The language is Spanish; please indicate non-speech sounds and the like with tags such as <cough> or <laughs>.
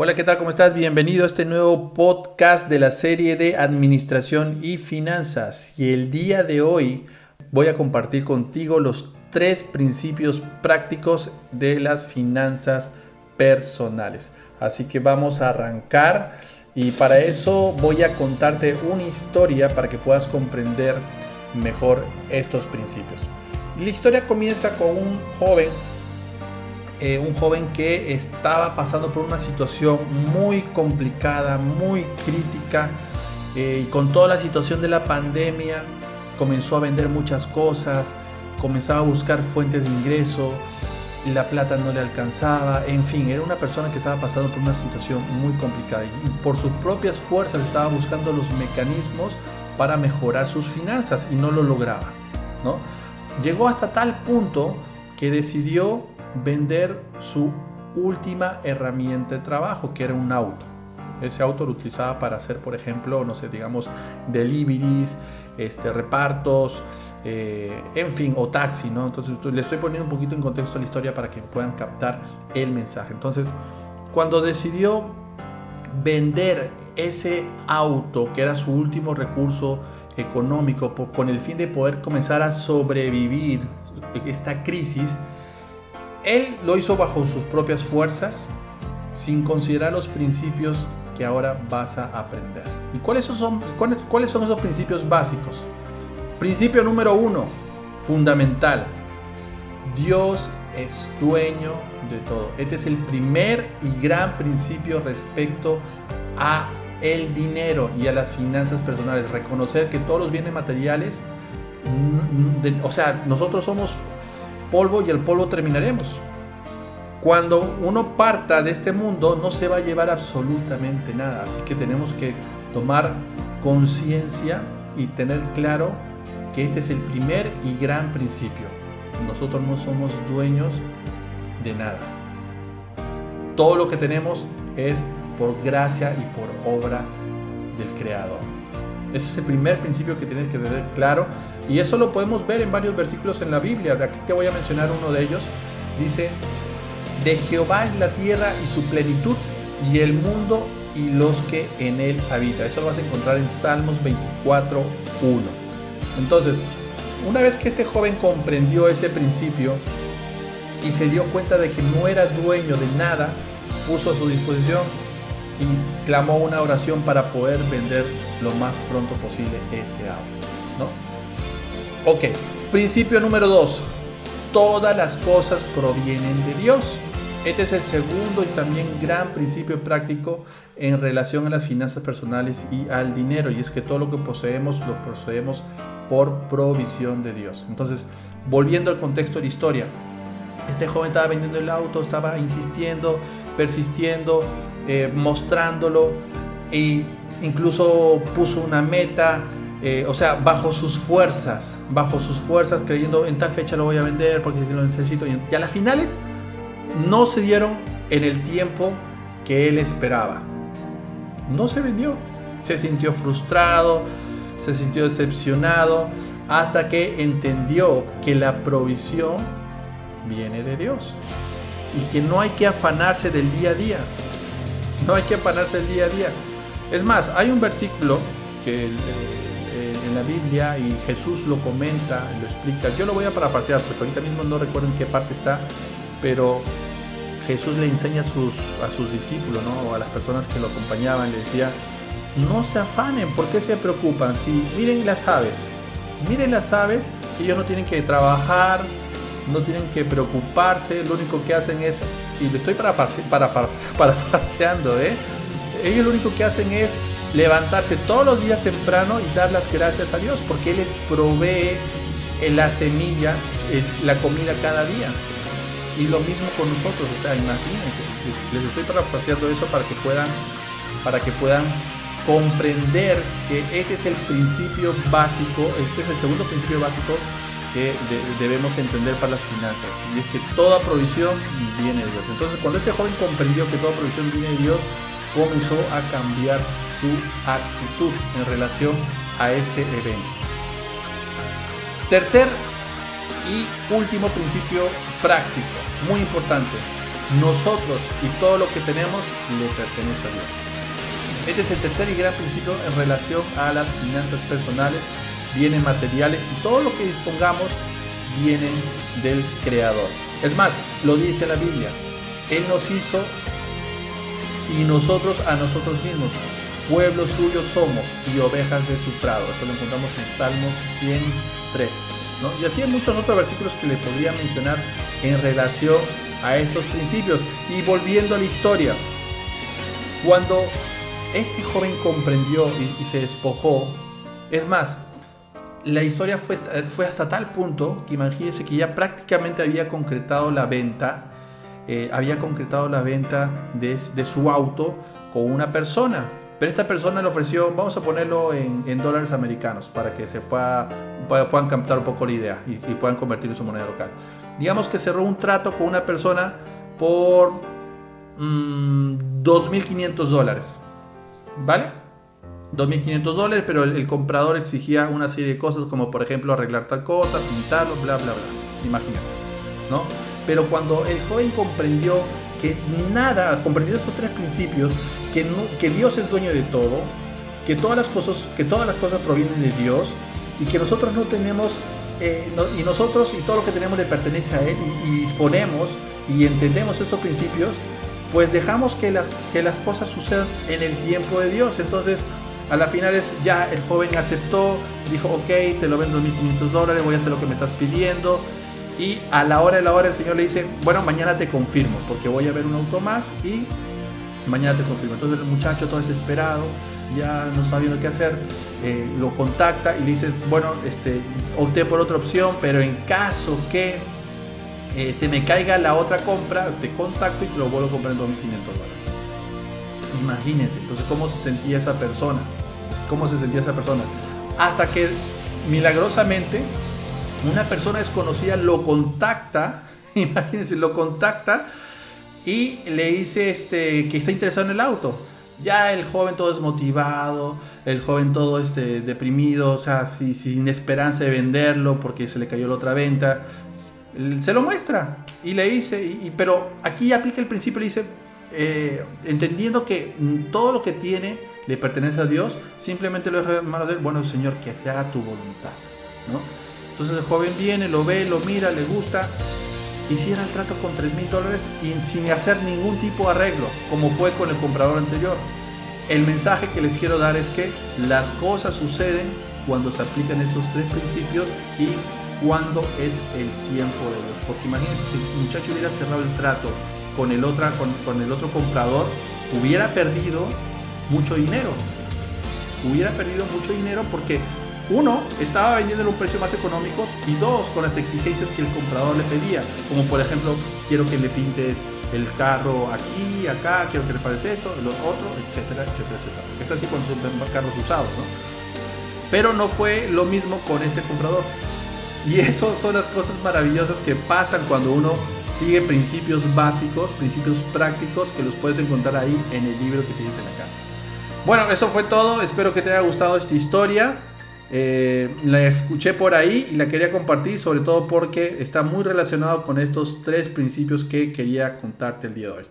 Hola, ¿qué tal? ¿Cómo estás? Bienvenido a este nuevo podcast de la serie de Administración y Finanzas. Y el día de hoy voy a compartir contigo los tres principios prácticos de las finanzas personales. Así que vamos a arrancar y para eso voy a contarte una historia para que puedas comprender mejor estos principios. La historia comienza con un joven eh, un joven que estaba pasando por una situación muy complicada, muy crítica, eh, y con toda la situación de la pandemia comenzó a vender muchas cosas, comenzaba a buscar fuentes de ingreso, y la plata no le alcanzaba, en fin, era una persona que estaba pasando por una situación muy complicada y por sus propias fuerzas estaba buscando los mecanismos para mejorar sus finanzas y no lo lograba, ¿no? Llegó hasta tal punto que decidió vender su última herramienta de trabajo, que era un auto. Ese auto lo utilizaba para hacer, por ejemplo, no sé, digamos, deliveries, este, repartos, eh, en fin, o taxi, ¿no? Entonces le estoy poniendo un poquito en contexto la historia para que puedan captar el mensaje. Entonces, cuando decidió vender ese auto, que era su último recurso económico, con el fin de poder comenzar a sobrevivir esta crisis, él lo hizo bajo sus propias fuerzas, sin considerar los principios que ahora vas a aprender. ¿Y cuáles son, esos principios básicos? Principio número uno, fundamental. Dios es dueño de todo. Este es el primer y gran principio respecto a el dinero y a las finanzas personales. Reconocer que todos los bienes materiales, o sea, nosotros somos polvo y el polvo terminaremos. Cuando uno parta de este mundo no se va a llevar absolutamente nada, así que tenemos que tomar conciencia y tener claro que este es el primer y gran principio. Nosotros no somos dueños de nada. Todo lo que tenemos es por gracia y por obra del Creador. Ese es el primer principio que tienes que tener claro y eso lo podemos ver en varios versículos en la Biblia. Aquí te voy a mencionar uno de ellos. Dice, de Jehová es la tierra y su plenitud y el mundo y los que en él habitan. Eso lo vas a encontrar en Salmos 24, 1. Entonces, una vez que este joven comprendió ese principio y se dio cuenta de que no era dueño de nada, puso a su disposición y clamó una oración para poder vender lo más pronto posible ese auto. ¿no? Ok, principio número dos. Todas las cosas provienen de Dios. Este es el segundo y también gran principio práctico en relación a las finanzas personales y al dinero. Y es que todo lo que poseemos lo poseemos por provisión de Dios. Entonces, volviendo al contexto de la historia. Este joven estaba vendiendo el auto, estaba insistiendo, persistiendo, eh, mostrándolo e incluso puso una meta eh, o sea, bajo sus fuerzas, bajo sus fuerzas, creyendo en tal fecha lo voy a vender porque si lo necesito. Y a las finales no se dieron en el tiempo que él esperaba. No se vendió. Se sintió frustrado, se sintió decepcionado, hasta que entendió que la provisión viene de Dios. Y que no hay que afanarse del día a día. No hay que afanarse del día a día. Es más, hay un versículo que en la Biblia y Jesús lo comenta, lo explica. Yo lo voy a parafrasear porque ahorita mismo no recuerdo en qué parte está, pero Jesús le enseña a sus, discípulos, ¿no? o a las personas que lo acompañaban, le decía, no se afanen, ¿por qué se preocupan? Si miren las aves, miren las aves, ellos no tienen que trabajar, no tienen que preocuparse, lo único que hacen es, y le estoy <laughs> parafraseando, ¿eh? Ellos lo único que hacen es levantarse todos los días temprano y dar las gracias a Dios, porque Él les provee la semilla, la comida cada día. Y lo mismo con nosotros, o sea, imagínense, les, estoy parafraseando eso para que puedan, para que puedan comprender que este es el principio básico, este es el segundo principio básico que debemos entender para las finanzas. Y es que toda provisión viene de Dios. Entonces, cuando este joven comprendió que toda provisión viene de Dios, comenzó a cambiar su actitud en relación a este evento. Tercer y último principio práctico, muy importante. nosotros y todo lo que tenemos le pertenece a Dios. Este es el tercer y gran principio en relación a las finanzas personales, bienes materiales y todo lo que dispongamos viene del Creador. Es más, lo dice la Biblia. Él nos hizo y nosotros a nosotros mismos. Pueblo suyo somos y ovejas de su prado. Eso lo encontramos en Salmos 103. Y así hay muchos otros versículos que le podría mencionar en relación a estos principios. Y volviendo a la historia, cuando este joven comprendió y, se despojó, es más, la historia fue, fue hasta tal punto que imagínense que ya prácticamente había concretado la venta, eh, había concretado la venta de, su auto con una persona. Pero esta persona le ofreció, vamos a ponerlo en, dólares americanos para que se pueda, puedan captar un poco la idea y, puedan convertir en su moneda local. Digamos que cerró un trato con una persona por 2.500 mm, dólares. ¿Vale? 2.500 dólares, pero el, comprador exigía una serie de cosas como por ejemplo arreglar tal cosa, pintarlo, bla, bla, bla. Imagínense, ¿no? Pero cuando el joven comprendió que nada, comprendió estos tres principios, que, Dios es dueño de todo, que todas las cosas, que todas las cosas provienen de Dios y que nosotros no tenemos eh, y nosotros y todo lo que tenemos le pertenece a Él y, disponemos y entendemos estos principios, pues dejamos que las, que las cosas sucedan en el tiempo de Dios. Entonces, a la final es ya el joven aceptó, dijo, ok, te lo vendo 1.500 dólares, voy a hacer lo que me estás pidiendo. Y a la hora de la hora el Señor le dice, bueno, mañana te confirmo, porque voy a ver un auto más y mañana te confirmo. Entonces el muchacho todo desesperado, ya no sabiendo qué hacer, eh, lo contacta y le dice, bueno, este, opté por otra opción, pero en caso que eh, se me caiga la otra compra, te contacto y te lo vuelvo a comprar en 2.500 dólares. Imagínense, entonces cómo se sentía esa persona, cómo se sentía esa persona. Hasta que milagrosamente una persona desconocida lo contacta, <laughs> imagínense, lo contacta y le dice este, que está interesado en el auto. Ya el joven todo desmotivado, el joven todo este, deprimido, o sea, sin esperanza de venderlo porque se le cayó la otra venta, se lo muestra y le dice, pero aquí aplica el principio, le dice, eh, entendiendo que todo lo que tiene le pertenece a Dios, simplemente lo deja en manos de él, bueno Señor, que se haga tu voluntad, ¿no? Entonces el joven viene, lo ve, lo mira, le gusta, y cierra el trato con 3 mil dólares y sin hacer ningún tipo de arreglo, como fue con el comprador anterior. El mensaje que les quiero dar es que las cosas suceden cuando se aplican estos tres principios y cuando es el tiempo de Dios. Porque imagínense si el muchacho hubiera cerrado el trato con el otro comprador, hubiera perdido mucho dinero. Hubiera perdido mucho dinero porque uno, estaba vendiendo en un precio más económico y dos, con las exigencias que el comprador le pedía, como por ejemplo, quiero que le pintes el carro aquí, acá, quiero que le parezca esto, lo otro, etcétera, etcétera, etcétera. Porque es así cuando venden carros usados, ¿no? Pero no fue lo mismo con este comprador. Y eso son las cosas maravillosas que pasan cuando uno sigue principios básicos, principios prácticos que los puedes encontrar ahí en el libro que tienes en la casa. Bueno, eso fue todo. Espero que te haya gustado esta historia. Eh, la escuché por ahí y la quería compartir, sobre todo porque está muy relacionado con estos tres principios que quería contarte el día de hoy.